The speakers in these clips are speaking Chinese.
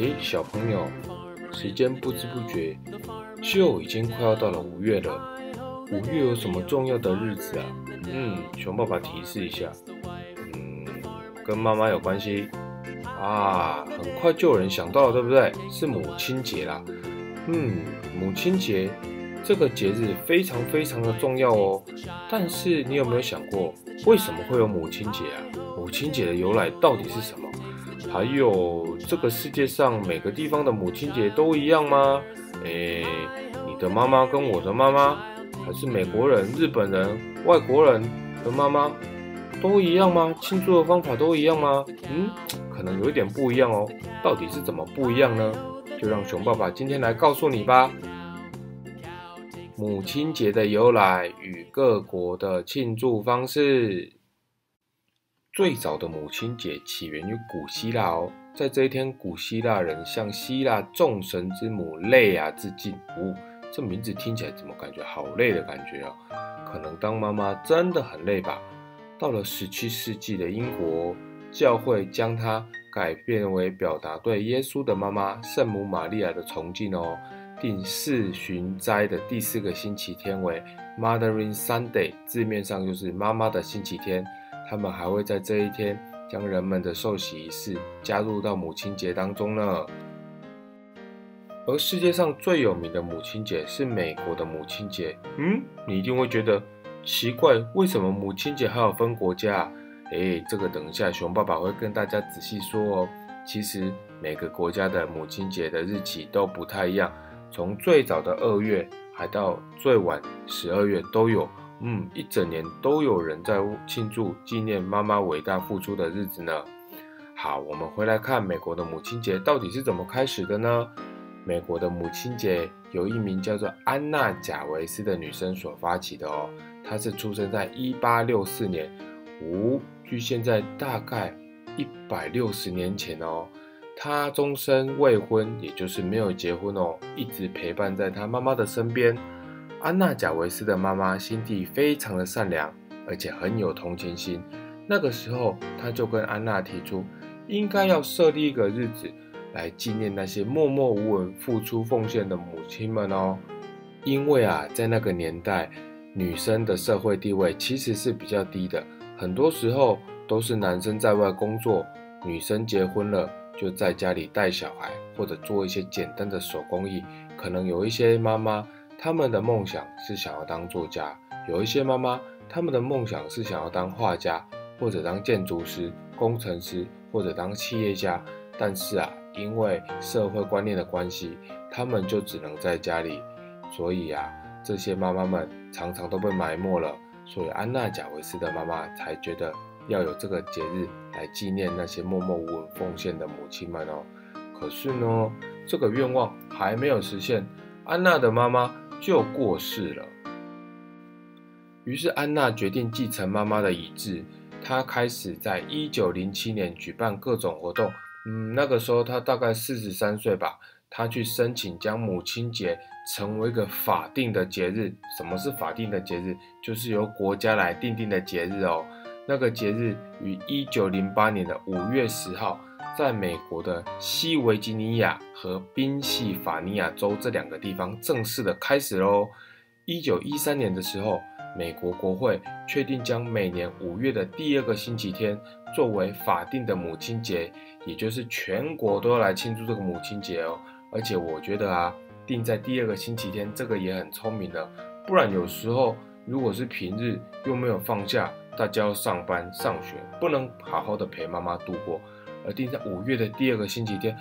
哎，小朋友，时间不知不觉就已经快要到了五月了。五月有什么重要的日子啊？嗯，熊爸爸提示一下，嗯，跟妈妈有关系啊。很快就有人想到了，对不对？是母亲节啦。嗯，母亲节这个节日非常非常的重要哦。但是你有没有想过，为什么会有母亲节啊？母亲节的由来到底是什么？还有这个世界上每个地方的母亲节都一样吗？诶，你的妈妈跟我的妈妈，还是美国人、日本人、外国人的妈妈都一样吗？庆祝的方法都一样吗？嗯，可能有一点不一样哦。到底是怎么不一样呢？就让熊爸爸今天来告诉你吧。母亲节的由来与各国的庆祝方式。最早的母亲节起源于古希腊哦，在这一天，古希腊人向希腊众神之母累亚致敬。哦，这名字听起来怎么感觉好累的感觉啊？可能当妈妈真的很累吧。到了十七世纪的英国，教会将它改变为表达对耶稣的妈妈圣母玛利亚的崇敬哦，定四旬斋的第四个星期天为 Mothering Sunday，字面上就是妈妈的星期天。他们还会在这一天将人们的受洗仪式加入到母亲节当中呢。而世界上最有名的母亲节是美国的母亲节。嗯，你一定会觉得奇怪，为什么母亲节还要分国家？哎，这个等一下熊爸爸会跟大家仔细说哦。其实每个国家的母亲节的日期都不太一样，从最早的二月，还到最晚十二月都有。嗯，一整年都有人在庆祝纪念妈妈伟大付出的日子呢。好，我们回来看美国的母亲节到底是怎么开始的呢？美国的母亲节由一名叫做安娜贾维斯的女生所发起的哦。她是出生在一八六四年，五距现在大概一百六十年前哦。她终身未婚，也就是没有结婚哦，一直陪伴在她妈妈的身边。安娜·贾维斯的妈妈心地非常的善良，而且很有同情心。那个时候，她就跟安娜提出，应该要设立一个日子来纪念那些默默无闻、付出奉献的母亲们哦。因为啊，在那个年代，女生的社会地位其实是比较低的，很多时候都是男生在外工作，女生结婚了就在家里带小孩或者做一些简单的手工艺。可能有一些妈妈。他们的梦想是想要当作家，有一些妈妈，他们的梦想是想要当画家，或者当建筑师、工程师，或者当企业家。但是啊，因为社会观念的关系，他们就只能在家里。所以啊，这些妈妈们常常都被埋没了。所以安娜贾维斯的妈妈才觉得要有这个节日来纪念那些默默无闻奉献的母亲们哦。可是呢，这个愿望还没有实现，安娜的妈妈。就过世了。于是安娜决定继承妈妈的遗志，她开始在一九零七年举办各种活动。嗯，那个时候她大概四十三岁吧。她去申请将母亲节成为一个法定的节日。什么是法定的节日？就是由国家来定定的节日哦。那个节日于一九零八年的五月十号。在美国的西维吉尼亚和宾夕法尼亚州这两个地方正式的开始喽。一九一三年的时候，美国国会确定将每年五月的第二个星期天作为法定的母亲节，也就是全国都要来庆祝这个母亲节哦。而且我觉得啊，定在第二个星期天这个也很聪明的，不然有时候如果是平日又没有放假，大家要上班上学，不能好好的陪妈妈度过。而定在五月的第二个星期天，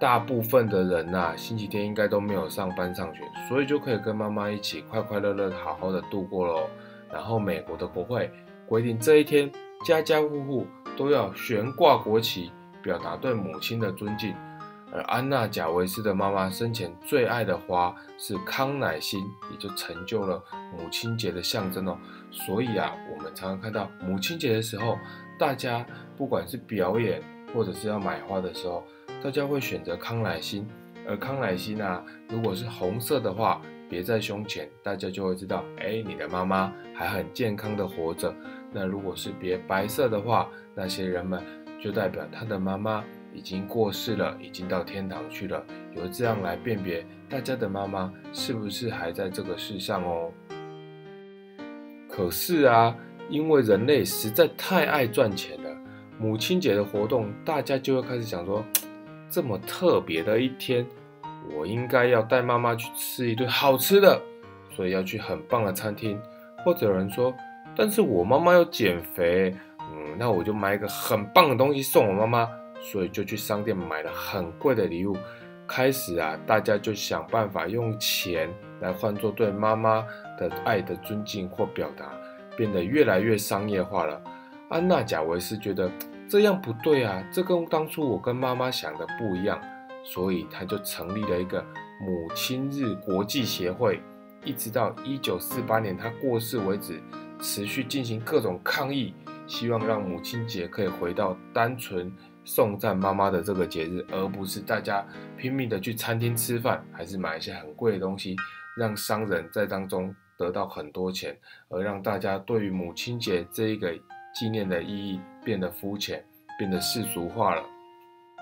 大部分的人呐，星期天应该都没有上班上学，所以就可以跟妈妈一起快快乐乐、好好的度过喽。然后美国的国会规定，这一天家家户户都要悬挂国旗，表达对母亲的尊敬。而安娜贾维斯的妈妈生前最爱的花是康乃馨，也就成就了母亲节的象征哦。所以啊，我们常常看到母亲节的时候，大家不管是表演，或者是要买花的时候，大家会选择康乃馨，而康乃馨啊，如果是红色的话，别在胸前，大家就会知道，哎，你的妈妈还很健康的活着。那如果是别白色的话，那些人们就代表他的妈妈已已经过世了，已经到天堂去了，由这样来辨别大家的妈妈是不是还在这个世上哦。可是啊，因为人类实在太爱赚钱了，母亲节的活动大家就会开始想说，这么特别的一天，我应该要带妈妈去吃一顿好吃的，所以要去很棒的餐厅。或者有人说，但是我妈妈要减肥。嗯，那我就买一个很棒的东西送我妈妈，所以就去商店买了很贵的礼物。开始啊，大家就想办法用钱来换作对妈妈的爱的尊敬或表达，变得越来越商业化了。安娜贾维斯觉得这样不对啊，这跟当初我跟妈妈想的不一样，所以他就成立了一个母亲日国际协会，一直到一九四八年他过世为止，持续进行各种抗议。希望让母亲节可以回到单纯送赞妈妈的这个节日，而不是大家拼命的去餐厅吃饭，还是买一些很贵的东西，让商人在当中得到很多钱，而让大家对于母亲节这一个纪念的意义变得肤浅，变得世俗化了。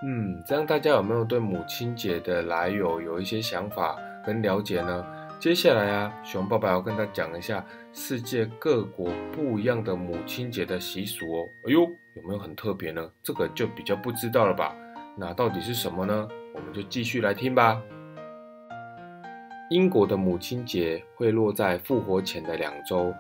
嗯，这样大家有没有对母亲节的来由有一些想法跟了解呢？接下来啊，熊爸爸要跟他讲一下世界各国不一样的母亲节的习俗哦。哎呦，有没有很特别呢？这个就比较不知道了吧？那到底是什么呢？我们就继续来听吧。英国的母亲节会落在复活前的两周，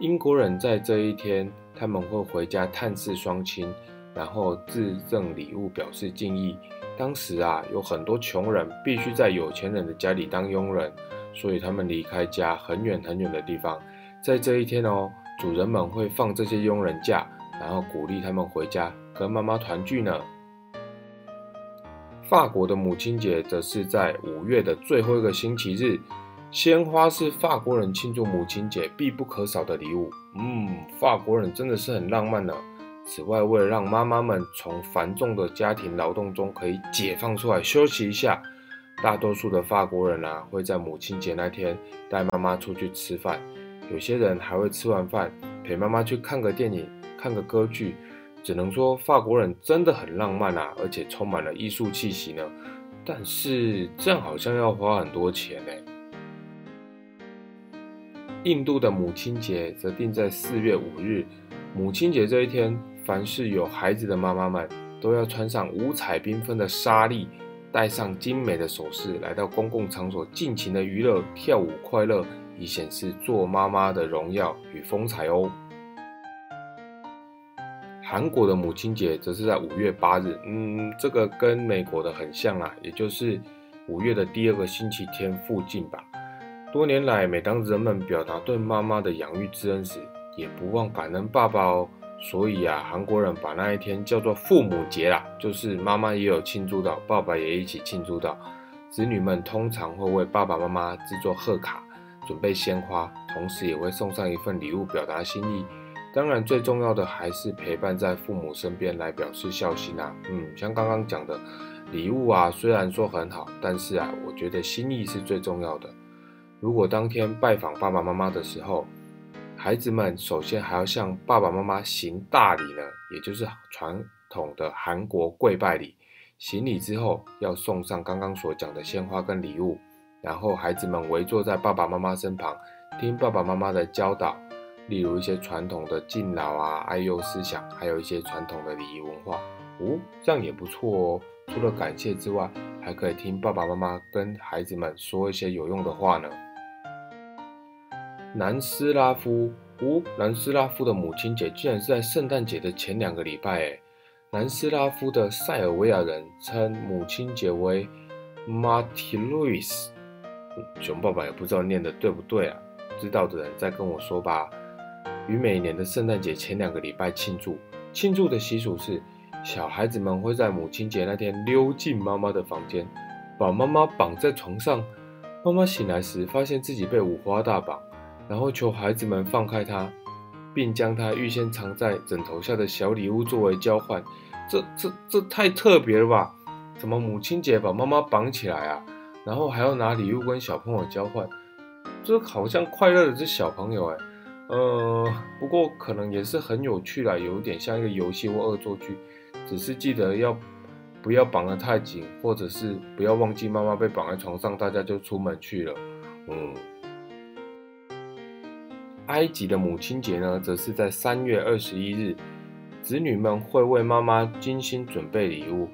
英国人在这一天他们会回家探视双亲，然后自赠礼物表示敬意。当时啊，有很多穷人必须在有钱人的家里当佣人。所以他们离开家很远很远的地方，在这一天哦，主人们会放这些佣人假，然后鼓励他们回家跟妈妈团聚呢。法国的母亲节则是在五月的最后一个星期日，鲜花是法国人庆祝母亲节必不可少的礼物。嗯，法国人真的是很浪漫呢。此外，为了让妈妈们从繁重的家庭劳动中可以解放出来休息一下。大多数的法国人啊，会在母亲节那天带妈妈出去吃饭，有些人还会吃完饭陪妈妈去看个电影、看个歌剧。只能说法国人真的很浪漫啊，而且充满了艺术气息呢。但是这样好像要花很多钱呢。印度的母亲节则定在四月五日。母亲节这一天，凡是有孩子的妈妈们都要穿上五彩缤纷的纱丽。戴上精美的首饰，来到公共场所尽情的娱乐、跳舞、快乐，以显示做妈妈的荣耀与风采哦。韩国的母亲节则是在五月八日，嗯，这个跟美国的很像啦，也就是五月的第二个星期天附近吧。多年来，每当人们表达对妈妈的养育之恩时，也不忘感恩爸爸哦。所以啊，韩国人把那一天叫做父母节啦，就是妈妈也有庆祝到，爸爸也一起庆祝到。子女们通常会为爸爸妈妈制作贺卡，准备鲜花，同时也会送上一份礼物表达心意。当然，最重要的还是陪伴在父母身边来表示孝心啊。嗯，像刚刚讲的礼物啊，虽然说很好，但是啊，我觉得心意是最重要的。如果当天拜访爸爸妈妈的时候，孩子们首先还要向爸爸妈妈行大礼呢，也就是传统的韩国跪拜礼。行礼之后，要送上刚刚所讲的鲜花跟礼物，然后孩子们围坐在爸爸妈妈身旁，听爸爸妈妈的教导，例如一些传统的敬老啊、爱幼思想，还有一些传统的礼仪文化。哦，这样也不错哦。除了感谢之外，还可以听爸爸妈妈跟孩子们说一些有用的话呢。南斯拉夫，哦，南斯拉夫的母亲节居然是在圣诞节的前两个礼拜诶。南斯拉夫的塞尔维亚人称母亲节为 Martiluis，熊爸爸也不知道念的对不对啊，知道的人再跟我说吧。于每年的圣诞节前两个礼拜庆祝，庆祝的习俗是，小孩子们会在母亲节那天溜进妈妈的房间，把妈妈绑在床上，妈妈醒来时发现自己被五花大绑。然后求孩子们放开他，并将他预先藏在枕头下的小礼物作为交换。这、这、这太特别了吧？怎么母亲节把妈妈绑起来啊？然后还要拿礼物跟小朋友交换？这好像快乐的是小朋友哎。呃，不过可能也是很有趣啦，有点像一个游戏或恶作剧。只是记得要不要绑得太紧，或者是不要忘记妈妈被绑在床上，大家就出门去了。嗯，埃及的母亲节呢，则是在三月二十一日，子女们会为妈妈精心准备礼物，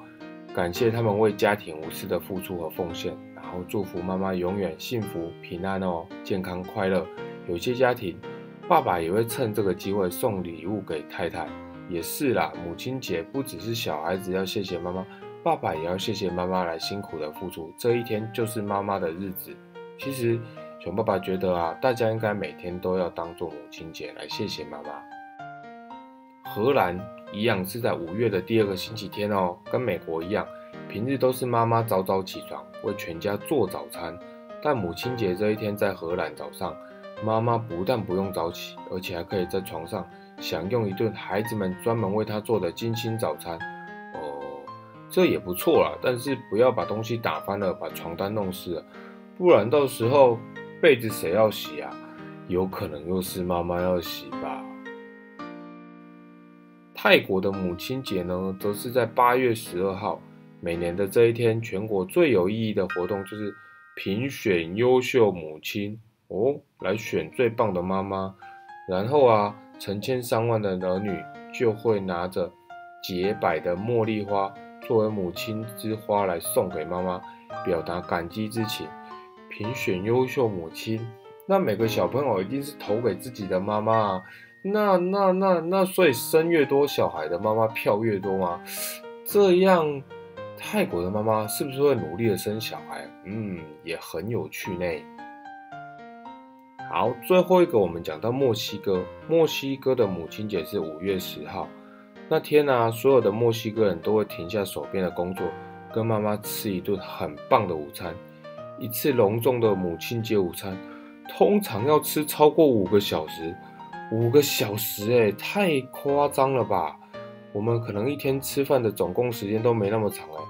感谢他们为家庭无私的付出和奉献，然后祝福妈妈永远幸福平安哦，健康快乐。有些家庭，爸爸也会趁这个机会送礼物给太太。也是啦，母亲节不只是小孩子要谢谢妈妈，爸爸也要谢谢妈妈来辛苦的付出。这一天就是妈妈的日子。其实，熊爸爸觉得啊，大家应该每天都要当做母亲节来谢谢妈妈。荷兰一样是在五月的第二个星期天哦，跟美国一样，平日都是妈妈早早起床为全家做早餐，但母亲节这一天在荷兰早上。妈妈不但不用早起，而且还可以在床上享用一顿孩子们专门为她做的精心早餐。哦，这也不错啦，但是不要把东西打翻了，把床单弄湿了，不然到时候被子谁要洗啊？有可能又是妈妈要洗吧。泰国的母亲节呢，则是在八月十二号。每年的这一天，全国最有意义的活动就是评选优秀母亲。哦，来选最棒的妈妈，然后啊，成千上万的儿女就会拿着洁白的茉莉花作为母亲之花来送给妈妈，表达感激之情。评选优秀母亲，那每个小朋友一定是投给自己的妈妈啊。那那那那，所以生越多小孩的妈妈票越多吗？这样，泰国的妈妈是不是会努力的生小孩？嗯，也很有趣呢。好，最后一个我们讲到墨西哥，墨西哥的母亲节是五月十号。那天呢，所有的墨西哥人都会停下手边的工作，跟妈妈吃一顿很棒的午餐。一次隆重的母亲节午餐，通常要吃超过五个小时。五个小时，哎，太夸张了吧？我们可能一天吃饭的总共时间都没那么长哎。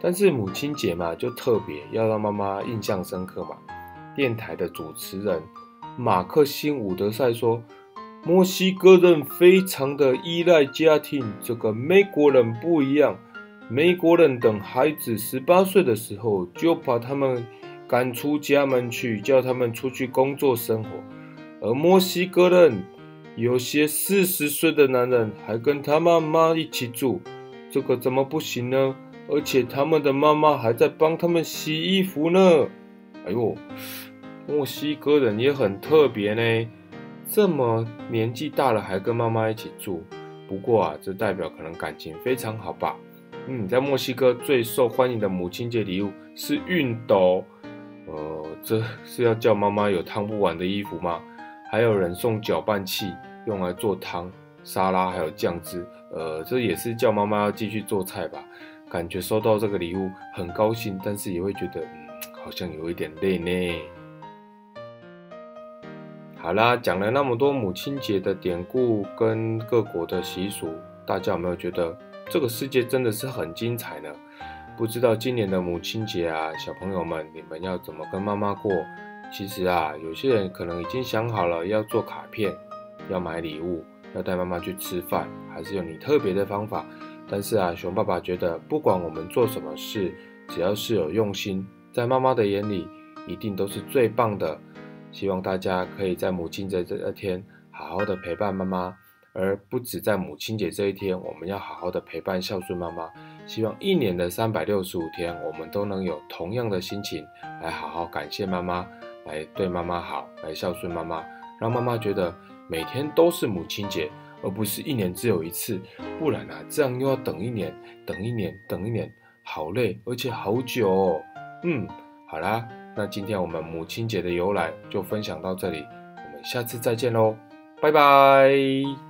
但是母亲节嘛，就特别要让妈妈印象深刻嘛。电台的主持人。马克辛伍德赛说：“墨西哥人非常的依赖家庭，这个美国人不一样。美国人等孩子十八岁的时候，就把他们赶出家门去，叫他们出去工作生活。而墨西哥人有些四十岁的男人还跟他妈妈一起住，这个怎么不行呢？而且他们的妈妈还在帮他们洗衣服呢。哎呦！”墨西哥人也很特别呢，这么年纪大了还跟妈妈一起住。不过啊，这代表可能感情非常好吧。嗯，在墨西哥最受欢迎的母亲节礼物是熨斗。呃，这是要叫妈妈有烫不完的衣服吗？还有人送搅拌器，用来做汤、沙拉还有酱汁。呃，这也是叫妈妈要继续做菜吧。感觉收到这个礼物很高兴，但是也会觉得，嗯，好像有一点累呢。好啦，讲了那么多母亲节的典故跟各国的习俗，大家有没有觉得这个世界真的是很精彩呢？不知道今年的母亲节啊，小朋友们你们要怎么跟妈妈过？其实啊，有些人可能已经想好了要做卡片，要买礼物，要带妈妈去吃饭，还是有你特别的方法。但是啊，熊爸爸觉得，不管我们做什么事，只要是有用心，在妈妈的眼里，一定都是最棒的。希望大家可以在母亲节这一天好好的陪伴妈妈，而不止在母亲节这一天，我们要好好的陪伴孝顺妈妈。希望一年的三百六十五天，我们都能有同样的心情来好好感谢妈妈，来对妈妈好，来孝顺妈妈，让妈妈觉得每天都是母亲节，而不是一年只有一次。不然啊，这样又要等一年，等一年，等一年，好累，而且好久。哦。嗯，好啦。那今天我们母亲节的由来就分享到这里，我们下次再见喽，拜拜。